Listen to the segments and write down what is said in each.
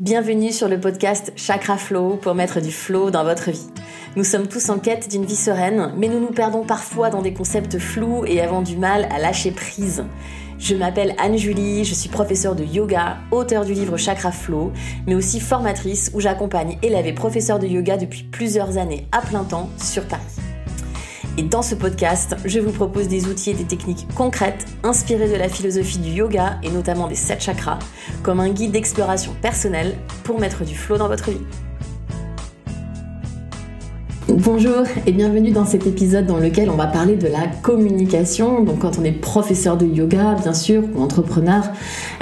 Bienvenue sur le podcast Chakra Flow pour mettre du flow dans votre vie. Nous sommes tous en quête d'une vie sereine, mais nous nous perdons parfois dans des concepts flous et avons du mal à lâcher prise. Je m'appelle Anne-Julie, je suis professeure de yoga, auteure du livre Chakra Flow, mais aussi formatrice où j'accompagne élèves et professeurs de yoga depuis plusieurs années à plein temps sur Paris. Et dans ce podcast, je vous propose des outils et des techniques concrètes inspirées de la philosophie du yoga et notamment des sept chakras, comme un guide d'exploration personnelle pour mettre du flow dans votre vie. Bonjour et bienvenue dans cet épisode dans lequel on va parler de la communication. Donc quand on est professeur de yoga, bien sûr, ou entrepreneur,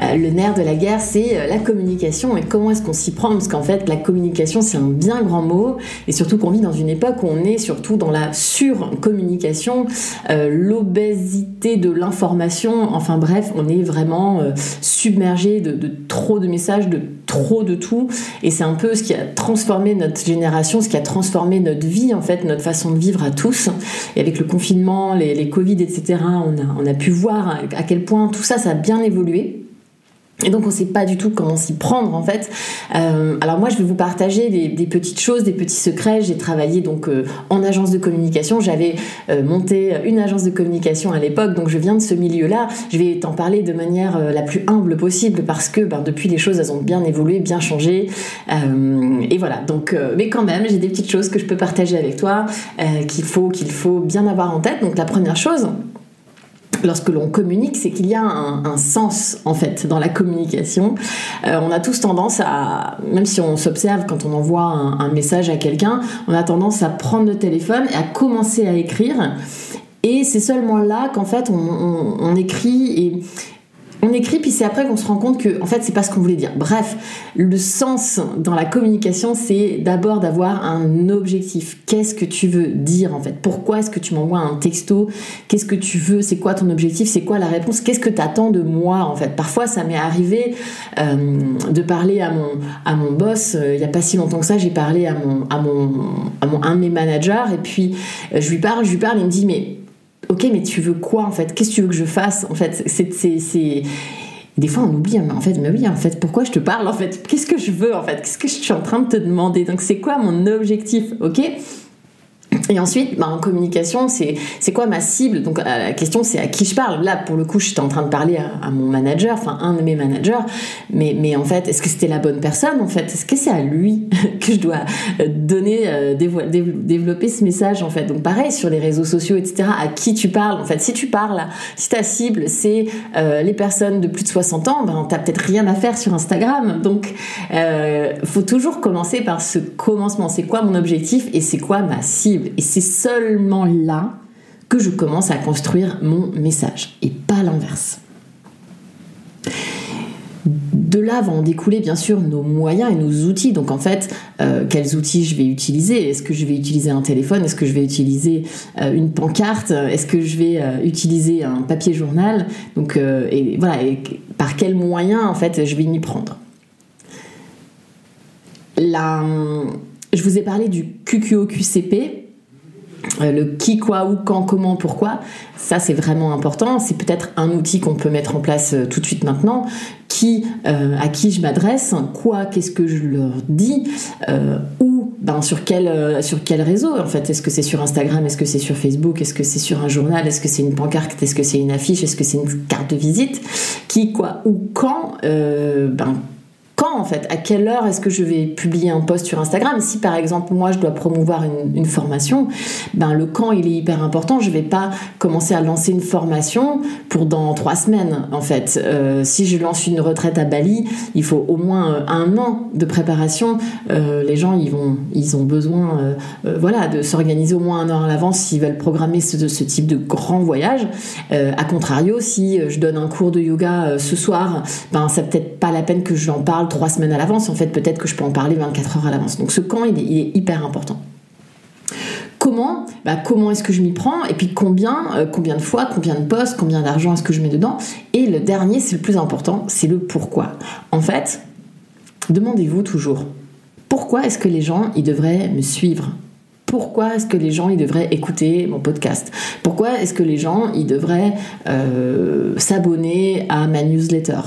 euh, le nerf de la guerre, c'est euh, la communication et comment est-ce qu'on s'y prend Parce qu'en fait, la communication, c'est un bien grand mot et surtout qu'on vit dans une époque où on est surtout dans la surcommunication, euh, l'obésité de l'information. Enfin bref, on est vraiment submergé de, de trop de messages, de trop de tout. Et c'est un peu ce qui a transformé notre génération, ce qui a transformé notre vie, en fait, notre façon de vivre à tous. Et avec le confinement, les, Covid, etc., on a, on a pu voir à quel point tout ça, ça a bien évolué. Et donc on ne sait pas du tout comment s'y prendre en fait. Euh, alors moi je vais vous partager des, petites choses, des petits secrets. J'ai travaillé donc euh, en agence de communication. J'avais euh, monté une agence de communication à l'époque, donc je viens de ce milieu-là. Je vais t'en parler de manière la plus humble possible parce que ben, depuis les choses elles ont bien évolué, bien changé. et voilà. Donc mais quand même j'ai des petites choses que je peux partager avec toi qu'il faut qu'il faut bien avoir en tête. Donc la première chose lorsque l'on communique, c'est qu'il y a un, sens en fait dans la communication. Euh, on a tous tendance à, même si on s'observe quand on envoie un, message à quelqu'un, on a tendance à prendre le téléphone et à commencer à écrire. Et c'est seulement là qu'en fait on, on écrit et on écrit puis c'est après qu'on se rend compte que en fait c'est pas ce qu'on voulait dire. Bref, le sens dans la communication c'est d'abord d'avoir un objectif. Qu'est-ce que tu veux dire en fait? Pourquoi est-ce que tu m'envoies un texto? Qu'est-ce que tu veux? C'est quoi ton objectif? C'est quoi la réponse? Qu'est-ce que tu attends de moi en fait? Parfois ça m'est arrivé euh, de parler à mon boss. Euh, il y a pas si longtemps que ça, j'ai parlé à un de mes managers et puis euh, je lui parle, je lui parle, il me dit mais ok, mais tu veux quoi en fait? Qu'est-ce que tu veux que je fasse En fait, c'est. Des fois, on oublie, mais en fait, mais oui, en fait, pourquoi je te parle En fait, qu'est-ce que je veux En fait, qu'est-ce que je suis en train de te demander? Donc, c'est quoi mon objectif? Ok? Et ensuite, bah, en communication, c'est quoi ma cible? Donc euh, la question, c'est à qui je parle. Là, pour le coup, j'étais en train de parler à, mon manager, enfin un de mes managers. Mais, mais en fait, est-ce que c'était la bonne personne En fait, est-ce que c'est à lui que je dois euh, donner, euh, développer ce message En fait, donc pareil sur les réseaux sociaux, etc. À qui tu parles? En fait, si tu parles, si ta cible c'est les personnes de plus de 60 ans, ben t'as peut-être rien à faire sur Instagram. Donc, euh, faut toujours commencer par ce commencement. C'est quoi mon objectif et c'est quoi ma cible? Et c'est seulement là que je commence à construire mon message et pas l'inverse. De là vont découler bien sûr nos moyens et nos outils. Donc en fait, euh, quels outils je vais utiliser? Est-ce que je vais utiliser un téléphone? Est-ce que je vais utiliser euh, une pancarte? Est-ce que je vais euh, utiliser un papier journal? Donc et voilà, par quels moyens en fait je vais m'y prendre? Là, je vous ai parlé du QQO-QCP le qui, quoi, où, quand, comment, pourquoi, ça c'est vraiment important. C'est peut-être un outil qu'on peut mettre en place euh, tout de suite maintenant. Qui, euh, à qui je m'adresse, quoi, qu'est-ce que je leur dis, où, ben, sur quel, sur quel réseau en fait. Est-ce que c'est sur Instagram, est-ce que c'est sur Facebook, est-ce que c'est sur un journal, est-ce que c'est une pancarte, est-ce que c'est une affiche, est-ce que c'est une carte de visite, qui, quoi, où, quand, ben quand en fait? À quelle heure est-ce que je vais publier un post sur Instagram? Si par exemple moi je dois promouvoir une, formation, ben le quand il est hyper important. Je vais pas commencer à lancer une formation pour dans trois semaines en fait. Euh, si je lance une retraite à Bali, il faut au moins euh, un an de préparation. Euh, les gens ils vont, ils ont besoin, voilà, de s'organiser au moins un an à l'avance s'ils veulent programmer ce, type de grand voyage. a contrario, si je donne un cours de yoga ce soir, ben ça peut-être pas la peine que je parle trois semaines à l'avance. En fait, peut-être que je peux en parler 24 heures à l'avance. Donc ce quand, il est, hyper important. Comment? Bah, Comment est-ce que je m'y prends? Et puis combien, euh, combien de fois, combien de postes, combien d'argent est-ce que je mets dedans? Et le dernier, c'est le plus important, c'est le pourquoi. En fait, demandez-vous toujours, pourquoi est-ce que les gens, ils devraient me suivre? Pourquoi est-ce que les gens ils devraient écouter mon podcast? Pourquoi est-ce que les gens ils devraient euh, s'abonner à ma newsletter?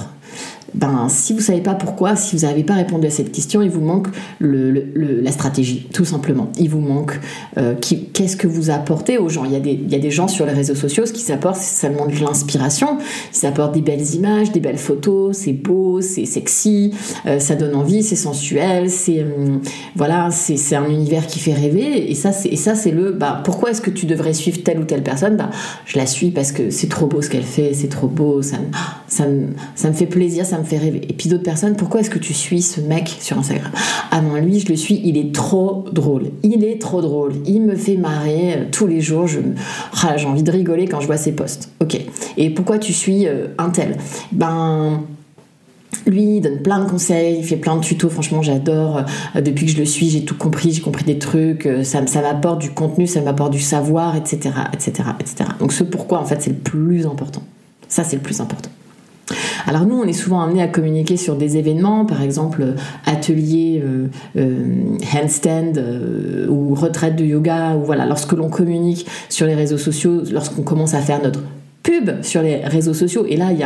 Ben, si vous savez pas pourquoi, si vous n'avez pas répondu à cette question, il vous manque la stratégie, tout simplement. Il vous manque euh, qu'est-ce que vous apportez aux gens? Il y, a des, il y a des gens sur les réseaux sociaux, ce qu'ils apportent, c'est seulement de l'inspiration. Ils apportent des belles images, des belles photos, c'est beau, c'est sexy, euh, ça donne envie, c'est sensuel, c'est hum, voilà, un univers qui fait rêver. Et ça, c'est le. Bah, pourquoi est-ce que tu devrais suivre telle ou telle personne? Bah, je la suis parce que c'est trop beau ce qu'elle fait, c'est trop beau, ça, ça, ça me fait plaisir, ça me fait rêver. Et puis d'autres personnes, pourquoi est-ce que tu suis ce mec sur Instagram? Ah non, lui, je le suis, il est trop drôle. Il est trop drôle. Il me fait marrer euh, tous les jours. Ah, j'ai envie de rigoler quand je vois ses posts. Ok. Et pourquoi tu suis euh, un tel? Ben lui, il donne plein de conseils, il fait plein de tutos, franchement j'adore. Euh, depuis que je le suis, j'ai tout compris, j'ai compris des trucs, ça, ça m'apporte du contenu, ça m'apporte du savoir, etc., etc., etc. Donc ce pourquoi, en fait, c'est le plus important. Ça, c'est le plus important. Alors nous, on est souvent amené à communiquer sur des événements, par exemple euh, atelier euh, euh, handstand ou retraite de yoga, ou voilà, lorsque l'on communique sur les réseaux sociaux, lorsqu'on commence à faire notre pub sur les réseaux sociaux. Et là, il y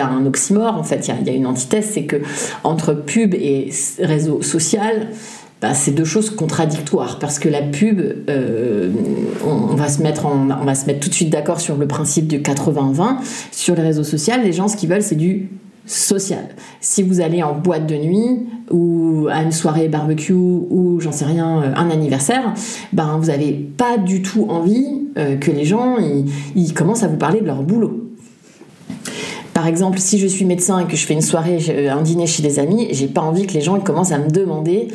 a un, oxymore, en fait, il y il y a une antithèse, c'est que entre pub et réseau social, bah, c'est deux choses contradictoires parce que la pub, euh, on, va se mettre tout de suite d'accord sur le principe du 80-20. Sur les réseaux sociaux, les gens, ce qu'ils veulent, c'est du social. Si vous allez en boîte de nuit ou à une soirée barbecue ou j'en sais rien, euh, un anniversaire, ben vous n'avez pas du tout envie euh, que les gens ils, commencent à vous parler de leur boulot. Par exemple, si je suis médecin et que je fais une soirée, un dîner chez des amis, j'ai pas envie que les gens commencent à me demander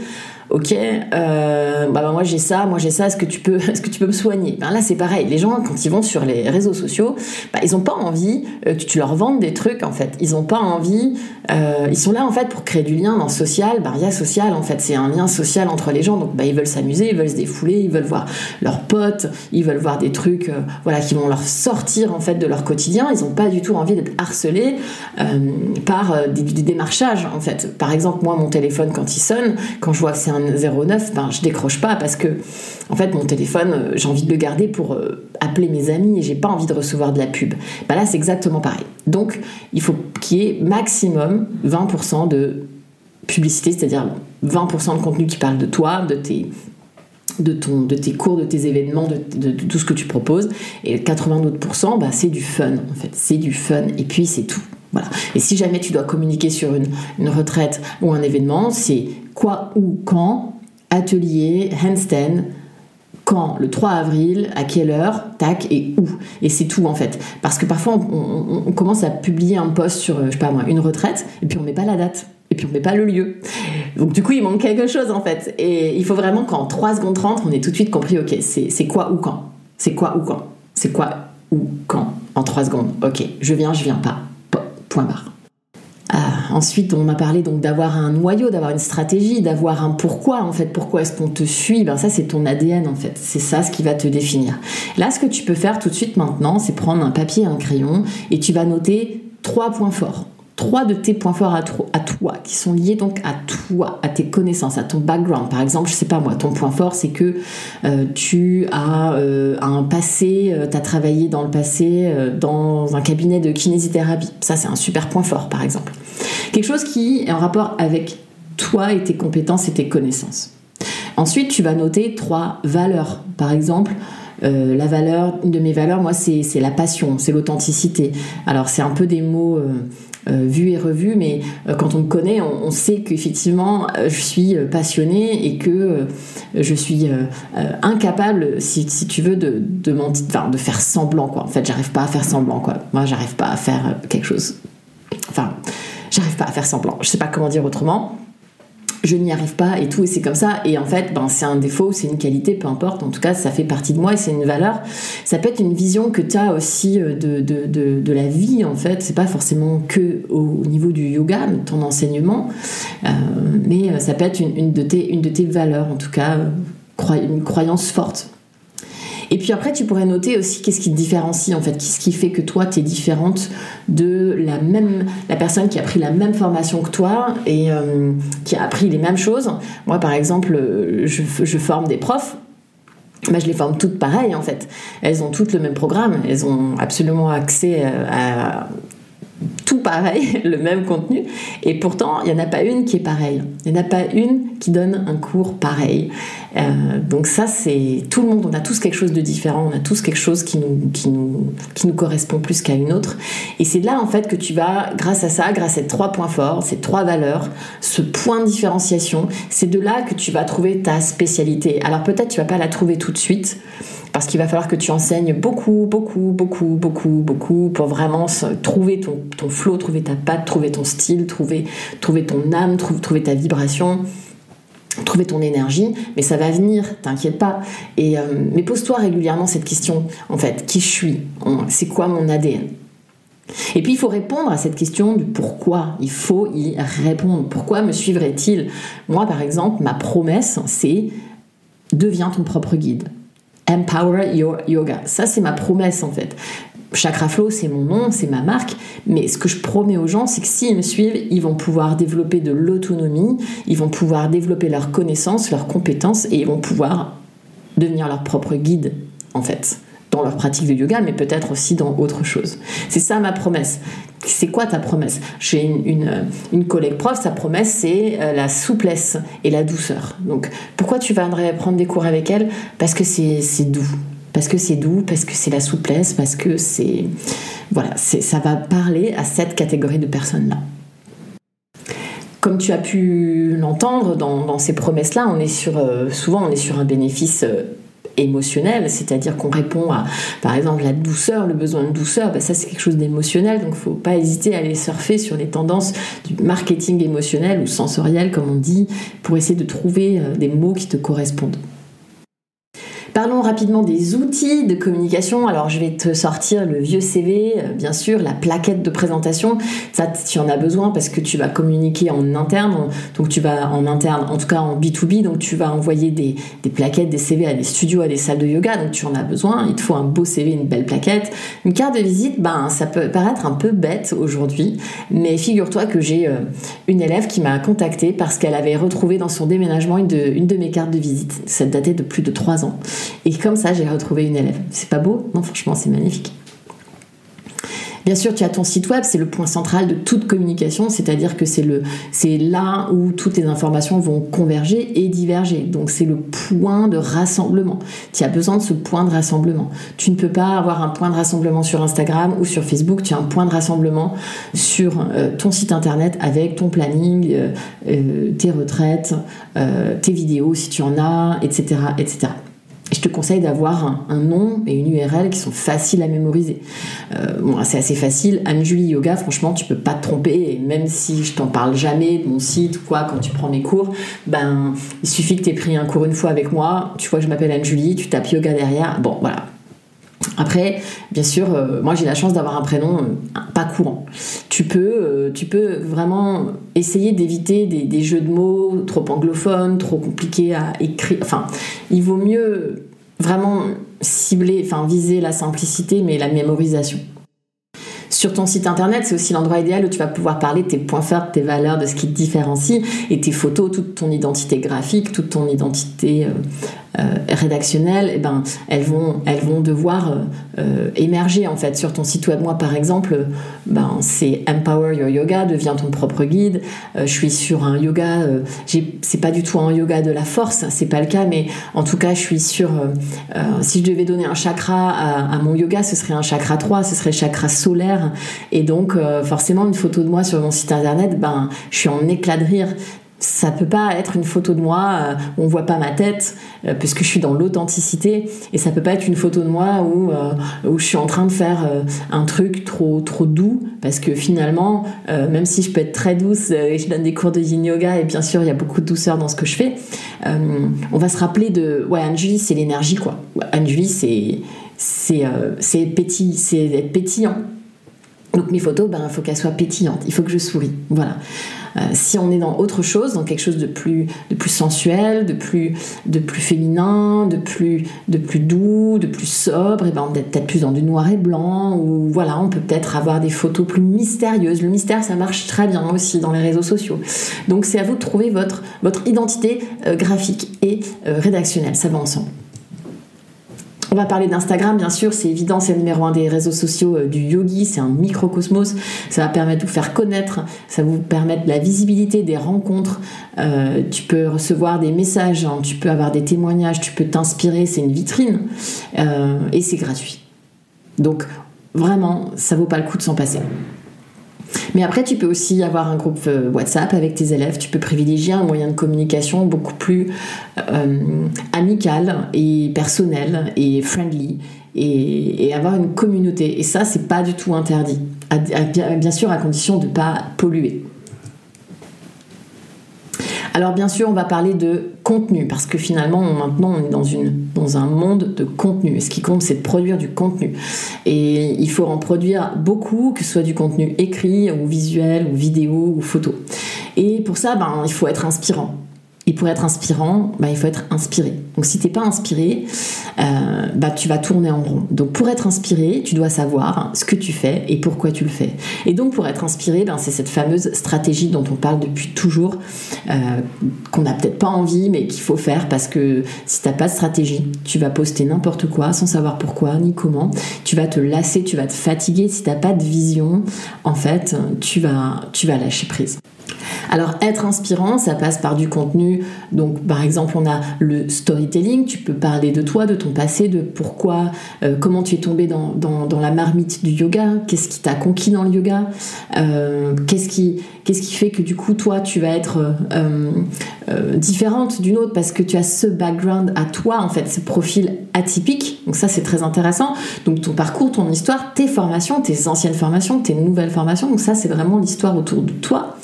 ok, euh, bah, bah, moi j'ai ça, moi j'ai ça, est-ce que tu peux, est-ce que tu peux me soigner? Ben Là c'est pareil, les gens quand ils vont sur les réseaux sociaux, bah, ils n'ont pas envie euh, que tu leur vendes des trucs en fait, ils n'ont pas envie, euh, ils sont là en fait pour créer du lien dans social, bah, rien social en fait, c'est un lien social entre les gens, donc bah, ils veulent s'amuser, ils veulent se défouler, ils veulent voir leurs potes, ils veulent voir des trucs voilà, qui vont leur sortir en fait de leur quotidien, ils n'ont pas du tout envie d'être harcelés par des, des démarchages en fait. Par exemple, moi mon téléphone quand il sonne, quand je vois que c'est un 09, ben, je décroche pas parce que, en fait, mon téléphone, euh, j'ai envie de le garder pour euh, appeler mes amis et j'ai pas envie de recevoir de la pub. Ben là, c'est exactement pareil. Donc, il faut qu'il y ait maximum 20% de publicité, c'est-à-dire 20% de contenu qui parle de toi, de tes de, ton, de tes cours, de tes événements, de, tout ce que tu proposes. Et 80 autres bah, c'est du fun, en fait. C'est du fun. Et puis, c'est tout. Voilà. Et si jamais tu dois communiquer sur une, une retraite ou un événement, c'est quoi, où, quand, atelier, handstand, quand, le 3 avril, à quelle heure, tac, et où. Et c'est tout en fait. Parce que parfois on, commence à publier un post sur, je sais pas moi, une retraite, et puis on met pas la date, et puis on met pas le lieu. Donc du coup il manque quelque chose en fait. Et il faut vraiment qu'en 3 secondes 30, on ait tout de suite compris, ok, c'est quoi ou quand? C'est quoi ou quand? C'est quoi ou quand? En 3 secondes, ok, je viens, je viens pas. Ah, ensuite, on m'a parlé donc d'avoir un noyau, d'avoir une stratégie, d'avoir un pourquoi en fait. Pourquoi est-ce qu'on te suit? Ben ça, c'est ton ADN en fait. C'est ça ce qui va te définir. Là, ce que tu peux faire tout de suite maintenant, c'est prendre un papier, un crayon et tu vas noter trois points forts trois de tes points forts à, toi, qui sont liés donc à toi, à tes connaissances, à ton background. Par exemple, je sais pas moi, ton point fort, c'est que euh, tu as euh, un passé, euh, tu as travaillé dans le passé dans un cabinet de kinésithérapie. Ça, c'est un super point fort, par exemple. Quelque chose qui est en rapport avec toi et tes compétences et tes connaissances. Ensuite, tu vas noter trois valeurs. Par exemple, la valeur, une de mes valeurs, moi, c'est la passion, c'est l'authenticité. Alors, c'est un peu des mots euh, vu et revu, mais euh, quand on me connaît, on, sait qu'effectivement, euh, je suis passionnée et que je suis incapable, si, tu veux, de, de, de faire semblant, quoi. En fait, j'arrive pas à faire semblant, quoi. Moi, j'arrive pas à faire quelque chose. Enfin, j'arrive pas à faire semblant. Je sais pas comment dire autrement je n'y arrive pas et tout, et c'est comme ça. Et en fait, ben, c'est un défaut, c'est une qualité, peu importe. En tout cas, ça fait partie de moi et c'est une valeur. Ça peut être une vision que tu as aussi euh, de, de, de, la vie, en fait. C'est pas forcément que au niveau du yoga, ton enseignement, euh, mais euh, ça peut être une, une, de tes, une de tes valeurs, en tout cas, une croyance forte. Et puis après, tu pourrais noter aussi qu'est-ce qui te différencie en fait, qu'est-ce qui fait que toi, tu es différente de la même la personne qui a pris la même formation que toi et euh, qui a appris les mêmes choses. Moi, par exemple, je, je forme des profs. Bah, je les forme toutes pareilles en fait. Elles ont toutes le même programme, elles ont absolument accès à tout pareil, le même contenu, et pourtant il n'y en a pas une qui est pareille. Il n'y en a pas une qui donne un cours pareil. Euh, donc ça, c'est tout le monde, on a tous quelque chose de différent, on a tous quelque chose qui nous, qui nous, qui nous correspond plus qu'à une autre. Et c'est là en fait que tu vas, grâce à ça, grâce à ces trois points forts, ces trois valeurs, ce point de différenciation, c'est de là que tu vas trouver ta spécialité. Alors peut-être tu vas pas la trouver tout de suite, parce qu'il va falloir que tu enseignes beaucoup, beaucoup, beaucoup, beaucoup, beaucoup pour vraiment trouver ton, ton flow, trouver ta patte, trouver ton style, trouver, trouver ton âme, trouver ta vibration trouver ton énergie, mais ça va venir, t'inquiète pas. Et, euh, mais pose-toi régulièrement cette question, en fait, qui je suis? C'est quoi mon ADN et puis il faut répondre à cette question du pourquoi. Il faut y répondre. Pourquoi me suivrait-il? Moi, par exemple, ma promesse, c'est deviens ton propre guide. Empower Your Yoga. Ça, c'est ma promesse en fait. Chakra Flow, c'est mon nom, c'est ma marque, mais ce que je promets aux gens, c'est que s'ils me suivent, ils vont pouvoir développer de l'autonomie, ils vont pouvoir développer leurs connaissances, leurs compétences, et ils vont pouvoir devenir leur propre guide, en fait, dans leur pratique de yoga, mais peut-être aussi dans autre chose. C'est ça ma promesse. C'est quoi ta promesse? J'ai une, une, collègue prof, sa promesse c'est euh, la souplesse et la douceur. Donc pourquoi tu viendrais prendre des cours avec elle? Parce que c'est doux. Parce que c'est doux, parce que c'est la souplesse, parce que c'est. Voilà, ça va parler à cette catégorie de personnes-là. Comme tu as pu l'entendre dans, ces promesses-là, on est sur, euh, souvent on est sur un bénéfice euh, émotionnel, c'est-à-dire qu'on répond à, par exemple, la douceur, le besoin de douceur, ben ça c'est quelque chose d'émotionnel, donc il ne faut pas hésiter à aller surfer sur les tendances du marketing émotionnel ou sensoriel, comme on dit, pour essayer de trouver euh, des mots qui te correspondent. Parlons rapidement des outils de communication. Alors je vais te sortir le vieux CV, euh, bien sûr, la plaquette de présentation. Ça, tu en as besoin parce que tu vas communiquer en interne. Donc tu vas en interne, en tout cas en B2B, donc tu vas envoyer des, plaquettes, des CV à des studios, à des salles de yoga. Donc tu en as besoin. Il te faut un beau CV, une belle plaquette. Une carte de visite, ben ça peut paraître un peu bête aujourd'hui, mais figure-toi que j'ai euh, une élève qui m'a contactée parce qu'elle avait retrouvé dans son déménagement une de, une de mes cartes de visite. Ça datait de plus de trois ans. Et comme ça, j'ai retrouvé une élève. C'est pas beau Non, franchement, c'est magnifique. Bien sûr, tu as ton site web, c'est le point central de toute communication, c'est-à-dire que c'est le, c'est là où toutes les informations vont converger et diverger. Donc c'est le point de rassemblement. Tu as besoin de ce point de rassemblement. Tu ne peux pas avoir un point de rassemblement sur Instagram ou sur Facebook. Tu as un point de rassemblement sur euh, ton site internet avec ton planning, euh, euh, tes retraites, tes vidéos si tu en as, etc., etc je te conseille d'avoir un, nom et une URL qui sont faciles à mémoriser. Euh, c'est assez facile. Anne-Julie Yoga, franchement, tu peux pas te tromper. Et même si je t'en parle jamais de mon site ou quoi, quand tu prends mes cours, ben, il suffit que tu aies pris un cours une fois avec moi. Tu vois je m'appelle Anne-Julie, tu tapes yoga derrière. Bon, voilà. Après, bien sûr, euh, moi j'ai la chance d'avoir un prénom euh, pas courant. Tu peux, euh, tu peux vraiment essayer d'éviter des, jeux de mots trop anglophones, trop compliqués à écrire. Enfin, il vaut mieux vraiment cibler, enfin viser la simplicité, mais la mémorisation. Sur ton site internet, c'est aussi l'endroit idéal où tu vas pouvoir parler de tes points forts, tes valeurs, de ce qui te différencie, et tes photos, toute ton identité graphique, toute ton identité rédactionnelles, eh ben, elles, vont, elles vont devoir euh, euh, émerger en fait sur ton site web. Moi, par exemple, ben, c'est Empower Your Yoga, deviens ton propre guide. je suis sur un yoga, c'est pas du tout un yoga de la force, c'est pas le cas, mais en tout cas, je suis sur. si je devais donner un chakra à, à, mon yoga, ce serait un chakra 3, ce serait chakra solaire. Et donc, forcément, une photo de moi sur mon site internet, ben, je suis en éclat de rire ça peut pas être une photo de moi euh, où on voit pas ma tête euh, parce que je suis dans l'authenticité et ça peut pas être une photo de moi où, euh, où je suis en train de faire un truc trop trop doux parce que finalement même si je peux être très douce et je donne des cours de yin yoga et bien sûr il y a beaucoup de douceur dans ce que je fais on va se rappeler de ouais Anjuli c'est l'énergie quoi Anjuli c'est c'est c'est être pétillant donc mes photos, ben, il faut qu'elles soient pétillantes, il faut que je souris. Voilà. Euh, si on est dans autre chose, dans quelque chose de plus, de plus sensuel, de plus, de plus féminin, de plus, de plus doux, de plus sobre, et ben on peut-être plus dans du noir et blanc, ou voilà, on peut peut-être avoir des photos plus mystérieuses. Le mystère, ça marche très bien aussi dans les réseaux sociaux. Donc c'est à vous de trouver votre, votre identité euh, graphique et euh, rédactionnelle. Ça va ensemble. On va parler d'Instagram, bien sûr, c'est évident, c'est le numéro un des réseaux sociaux euh, du yogi, c'est un microcosmos, ça va permettre de vous faire connaître, ça va vous permettre de la visibilité, des rencontres, euh, tu peux recevoir des messages, hein, tu peux avoir des témoignages, tu peux t'inspirer, c'est une vitrine, euh, et c'est gratuit. Donc vraiment, ça vaut pas le coup de s'en passer. Mais après, tu peux aussi avoir un groupe euh, WhatsApp avec tes élèves. Tu peux privilégier un moyen de communication beaucoup plus euh, amical et personnel et friendly et, avoir une communauté. Et ça, c'est pas du tout interdit. bien sûr, à condition de ne pas polluer. Alors bien sûr, on va parler de contenu, parce que finalement, maintenant, on est dans, un monde de contenu. Et ce qui compte, c'est de produire du contenu. Et il faut en produire beaucoup, que ce soit du contenu écrit, ou visuel, ou vidéo, ou photo. Et pour ça, ben, il faut être inspirant. Et pour être inspirant, bah, il faut être inspiré. Donc si tu n'es pas inspiré, euh, bah, tu vas tourner en rond. Donc pour être inspiré, tu dois savoir ce que tu fais et pourquoi tu le fais. Et donc pour être inspiré, ben, c'est cette fameuse stratégie dont on parle depuis toujours, euh, qu'on n'a peut-être pas envie, mais qu'il faut faire parce que si tu n'as pas de stratégie, tu vas poster n'importe quoi sans savoir pourquoi ni comment. Tu vas te lasser, tu vas te fatiguer. Si tu n'as pas de vision, en fait, tu vas, tu vas lâcher prise. Alors être inspirant, ça passe par du contenu. Donc par exemple, on a le storytelling, tu peux parler de toi, de ton passé, de pourquoi, euh, comment tu es tombé dans, la marmite du yoga, qu'est-ce qui t'a conquis dans le yoga, euh, qu'est-ce qui, qu'est-ce qui fait que du coup toi tu vas être euh, différente d'une autre parce que tu as ce background à toi, en fait, ce profil atypique? Donc ça c'est très intéressant. Donc ton parcours, ton histoire, tes formations, tes anciennes formations, tes nouvelles formations. Donc ça c'est vraiment l'histoire autour de toi.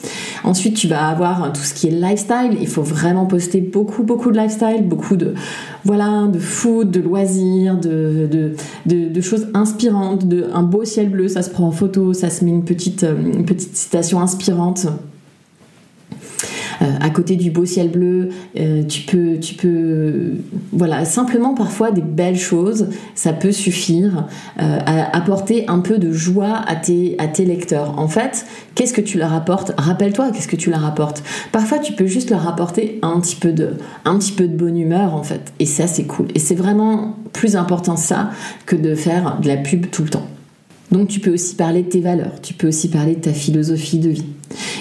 Ensuite, tu vas avoir tout ce qui est lifestyle. Il faut vraiment poster beaucoup, beaucoup de lifestyle, beaucoup de, voilà, de food, de loisirs, de, de, choses inspirantes, de, un beau ciel bleu, ça se prend en photo, ça se met une petite, euh, une petite citation inspirante. Euh, à côté du beau ciel bleu, euh, tu peux, tu peux, voilà, simplement parfois des belles choses, ça peut suffire euh, à apporter un peu de joie à tes, à tes lecteurs. En fait, qu'est-ce que tu leur apportes? Rappelle-toi, qu'est-ce que tu leur apportes? Parfois, tu peux juste leur apporter un petit peu de, un petit peu de bonne humeur, en fait, et ça, c'est cool. Et c'est vraiment plus important ça que de faire de la pub tout le temps. Donc tu peux aussi parler de tes valeurs, tu peux aussi parler de ta philosophie de vie.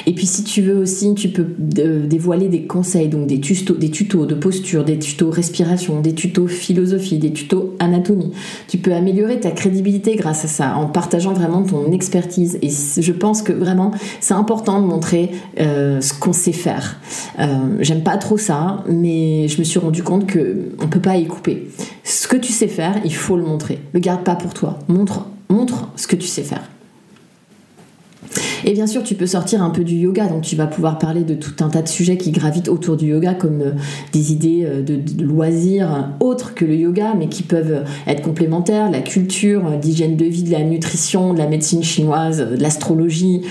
Et puis si tu veux aussi, tu peux euh, dévoiler des conseils, donc des tutos, des tutos de posture, des tutos respiration, des tutos philosophie, des tutos anatomie. Tu peux améliorer ta crédibilité grâce à ça, en partageant vraiment ton expertise. Et je pense que vraiment, c'est important de montrer euh, ce qu'on sait faire. Euh, j'aime pas trop ça, mais je me suis rendu compte que on peut pas y couper. Ce que tu sais faire, il faut le montrer. Le garde pas pour toi. Montre montre ce que tu sais faire. Et bien sûr, tu peux sortir un peu du yoga, donc tu vas pouvoir parler de tout un tas de sujets qui gravitent autour du yoga, comme euh, des idées euh, de, loisirs autres que le yoga, mais qui peuvent être complémentaires, la culture, euh, d'hygiène de vie, de la nutrition, de la médecine chinoise, de l'astrologie,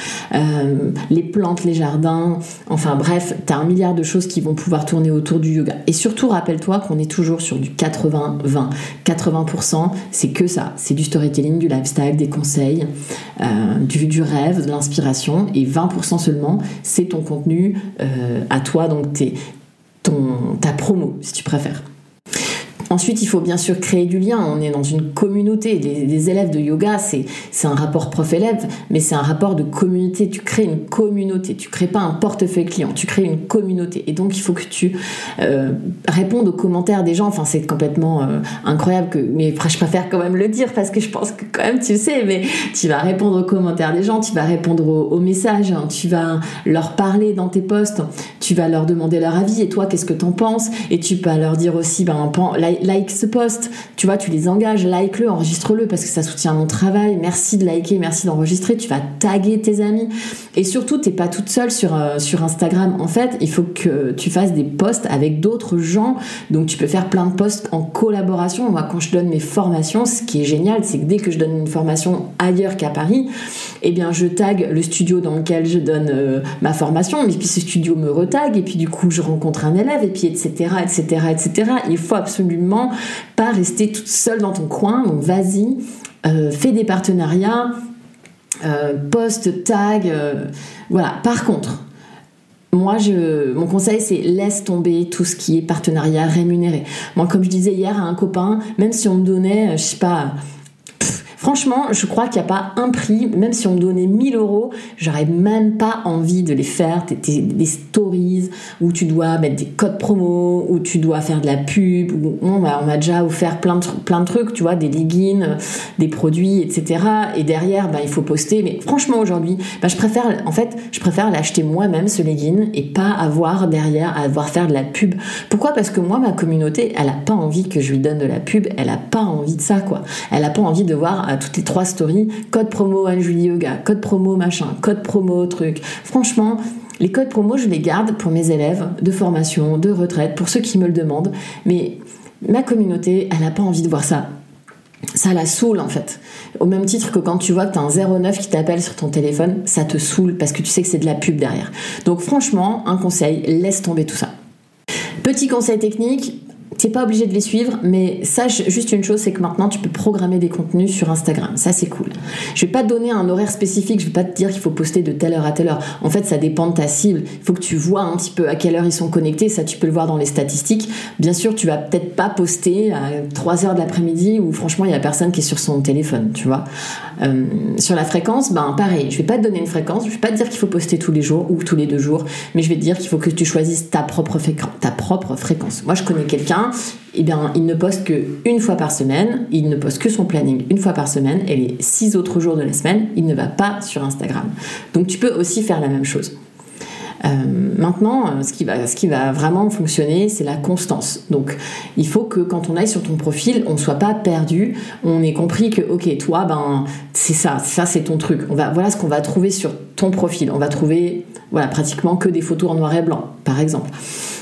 les plantes, les jardins, enfin bref, tu as un milliard de choses qui vont pouvoir tourner autour du yoga. Et surtout, rappelle-toi qu'on est toujours sur du 80-20. 80%, c'est que ça, c'est du storytelling, du lifestyle, des conseils, du rêve, l'inspiration et 20% seulement, c'est ton contenu euh, à toi, donc ton, ta promo, si tu préfères. Ensuite, il faut bien sûr créer du lien. On est dans une communauté. Les, élèves de yoga, c'est, un rapport prof-élève, mais c'est un rapport de communauté. Tu crées une communauté. Tu crées pas un portefeuille client. Tu crées une communauté. Et donc, il faut que tu euh, répondes aux commentaires des gens. Enfin, c'est complètement euh, incroyable que, mais je préfère quand même le dire parce que je pense que quand même tu sais, mais tu vas répondre aux commentaires des gens, tu vas répondre aux, messages, hein. tu vas leur parler dans tes posts, tu vas leur demander leur avis. Et toi, qu'est-ce que t'en penses? Et tu peux leur dire aussi, ben, like ce post, tu vois, tu les engages, like-le, enregistre-le parce que ça soutient mon travail. Merci de liker, merci d'enregistrer. Tu vas taguer tes amis et surtout, t'es pas toute seule sur euh, sur Instagram. En fait, il faut que tu fasses des posts avec d'autres gens. Donc, tu peux faire plein de posts en collaboration. Moi, quand je donne mes formations, ce qui est génial, c'est que dès que je donne une formation ailleurs qu'à Paris, eh bien, je tag le studio dans lequel je donne euh, ma formation, mais puis ce studio me retag et puis du coup, je rencontre un élève et puis etc etc etc. Il faut absolument pas rester toute seule dans ton coin. Donc vas-y, euh, fais des partenariats, euh, post, tag. Euh, voilà. Par contre, moi, je, mon conseil, c'est laisse tomber tout ce qui est partenariat rémunéré. Moi, comme je disais hier à un copain, même si on me donnait, je sais pas, Franchement, je crois qu'il n'y a pas un prix, même si on me donnait 1000 euros, j'aurais même pas envie de les faire. Des, stories où tu dois mettre des codes promo, où tu doit faire de la pub, où on m'a déjà offert plein de, trucs, tu vois, des leggings, des produits, etc. Et derrière, bah, il faut poster. Mais franchement, aujourd'hui, bah, je préfère, en fait, je préfère l'acheter moi-même, ce legging, et pas avoir derrière à avoir faire de la pub. Pourquoi? Parce que moi, ma communauté, elle a pas envie que je lui donne de la pub, elle a pas envie de ça, quoi. Elle a pas envie de voir à toutes les trois stories, code promo Anne-Julie Yoga, code promo machin, code promo truc. Franchement, les codes promo, je les garde pour mes élèves de formation, de retraite, pour ceux qui me le demandent. Mais ma communauté, elle n'a pas envie de voir ça. Ça la saoule en fait. Au même titre que quand tu vois que tu as un 09 qui t'appelle sur ton téléphone, ça te saoule parce que tu sais que c'est de la pub derrière. Donc franchement, un conseil, laisse tomber tout ça. Petit conseil technique, T'es pas obligé de les suivre, mais sache juste une chose, c'est que maintenant tu peux programmer des contenus sur Instagram. Ça c'est cool. Je vais pas te donner un horaire spécifique, je vais pas te dire qu'il faut poster de telle heure à telle heure. En fait, ça dépend de ta cible. Il faut que tu vois un petit peu à quelle heure ils sont connectés. Ça, tu peux le voir dans les statistiques. Bien sûr, tu vas peut-être pas poster à 3 heures de l'après-midi où franchement il y a personne qui est sur son téléphone, tu vois. Euh, sur la fréquence, ben pareil. Je vais pas te donner une fréquence. Je vais pas te dire qu'il faut poster tous les jours ou tous les deux jours, mais je vais te dire qu'il faut que tu choisisses ta propre, ta propre fréquence. Moi, je connais quelqu'un eh bien, il ne poste que une fois par semaine, il ne poste que son planning une fois par semaine, et les six autres jours de la semaine, il ne va pas sur Instagram. Donc tu peux aussi faire la même chose. Euh, maintenant, euh, ce qui, va, ce qui va vraiment fonctionner, c'est la constance. Donc, il faut que quand on aille sur ton profil, on ne soit pas perdu. On ait compris que, ok, toi, ben, c'est ça, ça c'est ton truc. On va, voilà ce qu'on va trouver sur ton profil. On va trouver, voilà, pratiquement que des photos en noir et blanc, par exemple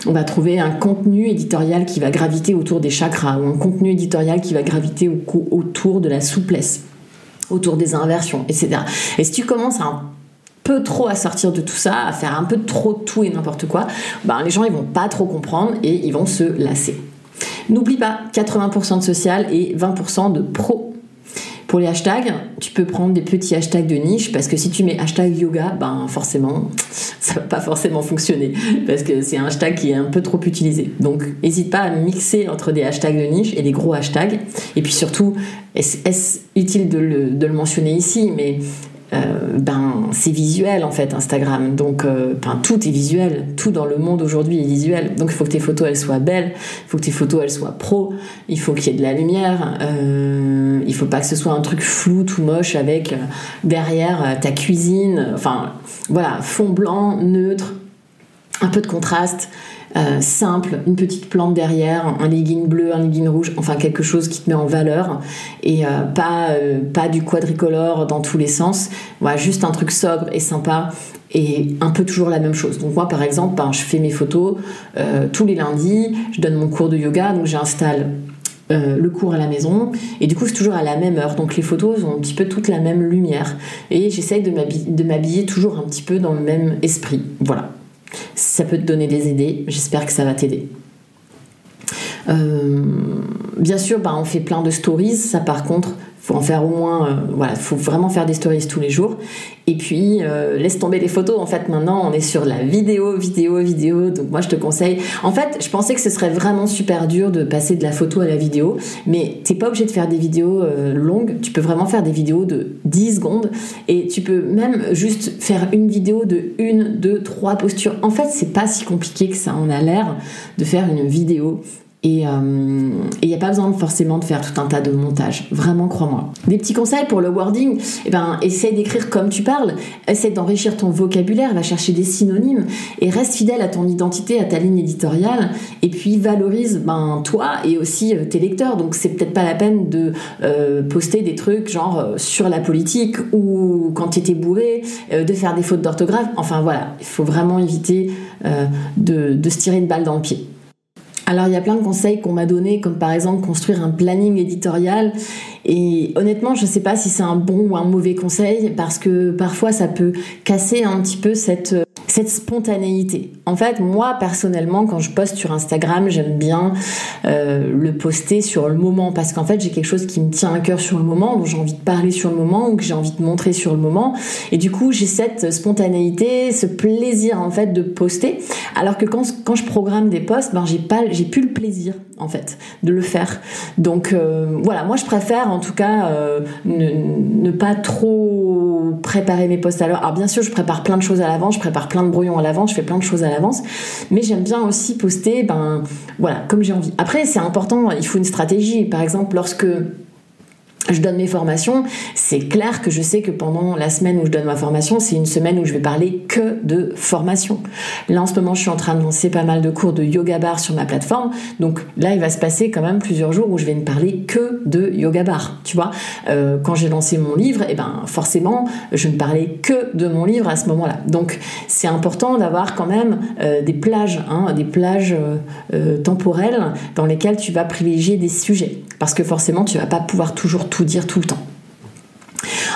on va trouver un contenu éditorial qui va graviter autour des chakras ou un contenu éditorial qui va graviter autour de la souplesse, autour des inversions, etc. Et si tu commences un peu trop à sortir de tout ça, à faire un peu trop tout et n'importe quoi, ben les gens ils vont pas trop comprendre et ils vont se lasser. N'oublie pas 80% de social et 20% de pro pour les hashtags, tu peux prendre des petits hashtags de niche parce que si tu mets hashtag yoga, ben forcément, ça va pas forcément fonctionner parce que c'est un hashtag qui est un peu trop utilisé. Donc, n'hésite pas à mixer entre des hashtags de niche et des gros hashtags. Et puis surtout, est-ce utile de le, de le mentionner ici, mais euh, ben c'est visuel en fait Instagram. Donc euh, tout est visuel. Tout dans le monde aujourd'hui est visuel. Donc il faut que tes photos elles soient belles. Il faut que tes photos elles soient pro. Il faut qu'il y ait de la lumière. Euh, il faut pas que ce soit un truc flou tout moche avec derrière ta cuisine. Enfin voilà fond blanc neutre. Un peu de contraste euh, simple, une petite plante derrière, un legging bleu, un legging rouge, enfin quelque chose qui te met en valeur et euh, pas, euh, pas du quadricolore dans tous les sens. Voilà, juste un truc sobre et sympa et un peu toujours la même chose. Donc moi par exemple, ben, je fais mes photos tous les lundis, je donne mon cours de yoga, donc j'installe le cours à la maison et du coup c'est toujours à la même heure donc les photos ont un petit peu toute la même lumière et j'essaye de m'habiller toujours un petit peu dans le même esprit voilà ça peut te donner des idées, j'espère que ça va t'aider. Euh, bien sûr, bah, on fait plein de stories. Ça, par contre, faut en faire au moins. Euh, voilà, faut vraiment faire des stories tous les jours. Et puis, euh, laisse tomber les photos. En fait, maintenant, on est sur la vidéo, vidéo, vidéo. Donc, moi, je te conseille. En fait, je pensais que ce serait vraiment super dur de passer de la photo à la vidéo. Mais t'es pas obligé de faire des vidéos longues. Tu peux vraiment faire des vidéos de 10 secondes. Et tu peux même juste faire une vidéo de une, deux, trois postures. En fait, c'est pas si compliqué que ça en a l'air de faire une vidéo et il euh, n'y a pas besoin forcément de faire tout un tas de montages. Vraiment, crois-moi. Des petits conseils pour le wording. Eh ben, essaye d'écrire comme tu parles. Essaye d'enrichir ton vocabulaire. Va chercher des synonymes. Et reste fidèle à ton identité, à ta ligne éditoriale. Et puis, valorise ben, toi et aussi euh, tes lecteurs. Donc, c'est peut-être pas la peine de euh, poster des trucs genre sur la politique ou quand tu étais bourré, de faire des fautes d'orthographe. Enfin, voilà. Il faut vraiment éviter de, de se tirer une balle dans le pied. Alors il y a plein de conseils qu'on m'a donnés, comme par exemple construire un planning éditorial. Et honnêtement, je ne sais pas si c'est un bon ou un mauvais conseil, parce que parfois ça peut casser un petit peu cette cette spontanéité. En fait, moi personnellement, quand je poste sur Instagram, j'aime bien euh, le poster sur le moment parce qu'en fait, j'ai quelque chose qui me tient à cœur sur le moment, dont j'ai envie de parler sur le moment ou que j'ai envie de montrer sur le moment. Et du coup, j'ai cette spontanéité, ce plaisir en fait de poster. Alors que quand, quand je programme des posts, ben j'ai j'ai plus le plaisir en fait de le faire. Donc euh, voilà, moi je préfère en tout cas euh, ne, pas trop préparer mes posts à l'heure. Alors bien sûr, je prépare plein de choses à l'avance, je prépare plein de brouillons à l'avance, je fais plein de choses à l'avance, mais j'aime bien aussi poster, ben voilà, comme j'ai envie. Après, c'est important, il faut une stratégie. Par exemple, lorsque je donne mes formations, c'est clair que je sais que pendant la semaine où je donne ma formation, c'est une semaine où je vais parler que de formation. Là, en ce moment, je suis en train de lancer pas mal de cours de yoga bar sur ma plateforme. Donc là, il va se passer quand même plusieurs jours où je vais ne parler que de yoga bar. Tu vois, euh, quand j'ai lancé mon livre, et eh ben forcément, je ne parlais que de mon livre à ce moment-là. Donc c'est important d'avoir quand même euh, des plages, hein, des plages euh, temporelles dans lesquelles tu vas privilégier des sujets. Parce que forcément, tu vas pas pouvoir toujours tout dire tout le temps.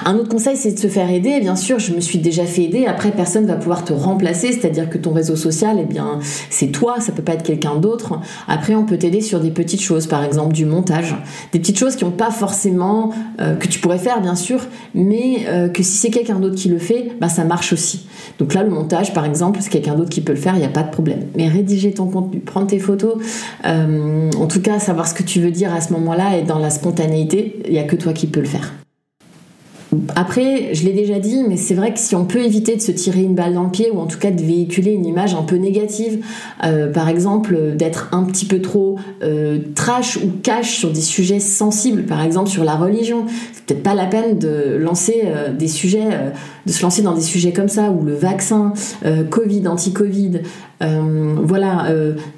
Un autre conseil, c'est de se faire aider. Bien sûr, je me suis déjà fait aider. Après, personne va pouvoir te remplacer, c'est-à-dire que ton réseau social, eh bien, c'est toi, ça peut pas être quelqu'un d'autre. Après, on peut t'aider sur des petites choses, par exemple du montage, des petites choses qui n'ont pas forcément euh, que tu pourrais faire, bien sûr, mais euh, que si c'est quelqu'un d'autre qui le fait, bah, ça marche aussi. Donc là, le montage, par exemple, c'est quelqu'un d'autre qui peut le faire, il n'y a pas de problème. Mais rédiger ton contenu, prendre tes photos, euh, en tout cas, savoir ce que tu veux dire à ce moment-là et dans la spontanéité, il n'y a que toi qui peux le faire. Après, je l'ai déjà dit, mais c'est vrai que si on peut éviter de se tirer une balle dans le pied ou en tout cas de véhiculer une image un peu négative, euh, par exemple d'être un petit peu trop euh, trash ou cash sur des sujets sensibles, par exemple sur la religion, c'est peut-être pas la peine de lancer euh, des sujets, de se lancer dans des sujets comme ça ou le vaccin, Covid, anti-Covid, voilà,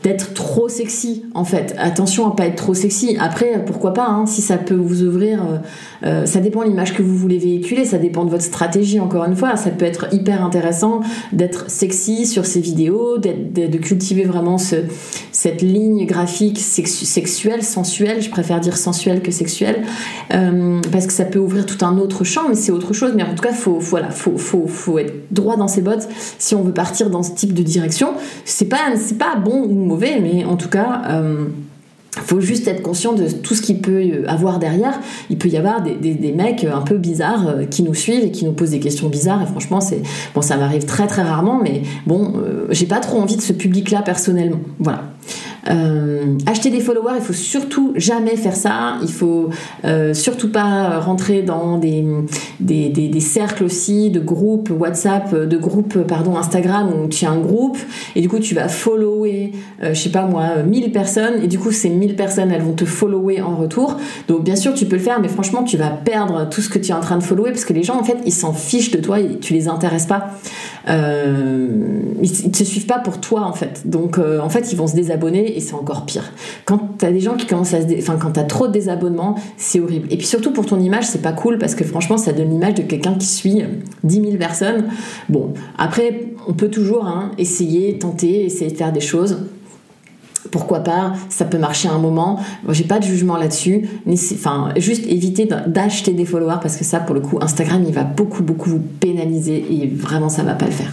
d'être trop sexy en fait. Attention à pas être trop sexy. Après, pourquoi pas, hein, si ça peut vous ouvrir, ça dépend de l'image que vous voulez véhiculer, ça dépend de votre stratégie encore une fois. Ça peut être hyper intéressant d'être sexy sur ces vidéos, de cultiver vraiment ce, cette ligne graphique sexuelle, sensuelle, je préfère dire sensuelle que sexuelle, euh, parce que ça peut ouvrir tout un autre champ, mais c'est autre chose. Mais en tout cas, faut, voilà, faut, faut, être droit dans ses bottes si on veut partir dans ce type de direction. C'est pas, pas bon ou mauvais, mais en tout cas. Euh, il faut juste être conscient de tout ce qu'il peut avoir derrière. Il peut y avoir des, des, mecs un peu bizarres euh, qui nous suivent et qui nous posent des questions bizarres. Et franchement, c'est bon, ça m'arrive très très rarement, mais bon, euh, j'ai pas trop envie de ce public-là personnellement. Voilà. Euh, acheter des followers, il faut surtout jamais faire ça. Il faut euh, surtout pas rentrer dans des, des, des, cercles aussi de groupes WhatsApp, de groupes pardon Instagram où tu as un groupe et du coup tu vas follower, euh, je sais pas moi, 1000 personnes et du coup ces 1000 personnes elles vont te follower en retour. Donc bien sûr tu peux le faire, mais franchement tu vas perdre tout ce que tu es en train de follower parce que les gens en fait ils s'en fichent de toi, et tu les intéresses pas. Euh, ils, ne te suivent pas pour toi en fait. Donc en fait ils vont se désabonner et c'est encore pire. Quand t'as des gens qui commencent à enfin quand t'as trop de désabonnements, c'est horrible. Et puis surtout pour ton image, c'est pas cool parce que franchement, ça donne l'image de quelqu'un qui suit 10 000 personnes. Bon, après, on peut toujours hein, essayer, tenter, essayer de faire des choses pourquoi pas, ça peut marcher à un moment. J'ai pas de jugement là-dessus. Enfin, juste éviter d'acheter des followers parce que ça, pour le coup, Instagram, il va beaucoup, beaucoup vous pénaliser et vraiment, ça va pas le faire.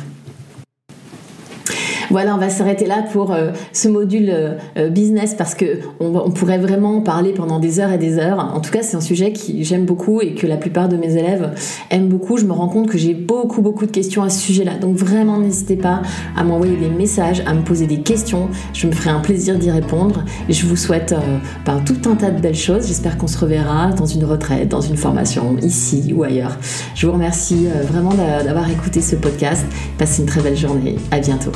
Voilà, on va s'arrêter là pour euh, ce module euh, euh, business parce que on, pourrait vraiment en parler pendant des heures et des heures. En tout cas, c'est un sujet que j'aime beaucoup et que la plupart de mes élèves aiment beaucoup. Je me rends compte que j'ai beaucoup beaucoup de questions à ce sujet-là. Donc vraiment, n'hésitez pas à m'envoyer des messages, à me poser des questions. Je me ferai un plaisir d'y répondre. Et je vous souhaite ben, tout un tas de belles choses. J'espère qu'on se reverra dans une retraite, dans une formation, ici ou ailleurs. Je vous remercie vraiment d'avoir écouté ce podcast. Passez une très belle journée. À bientôt.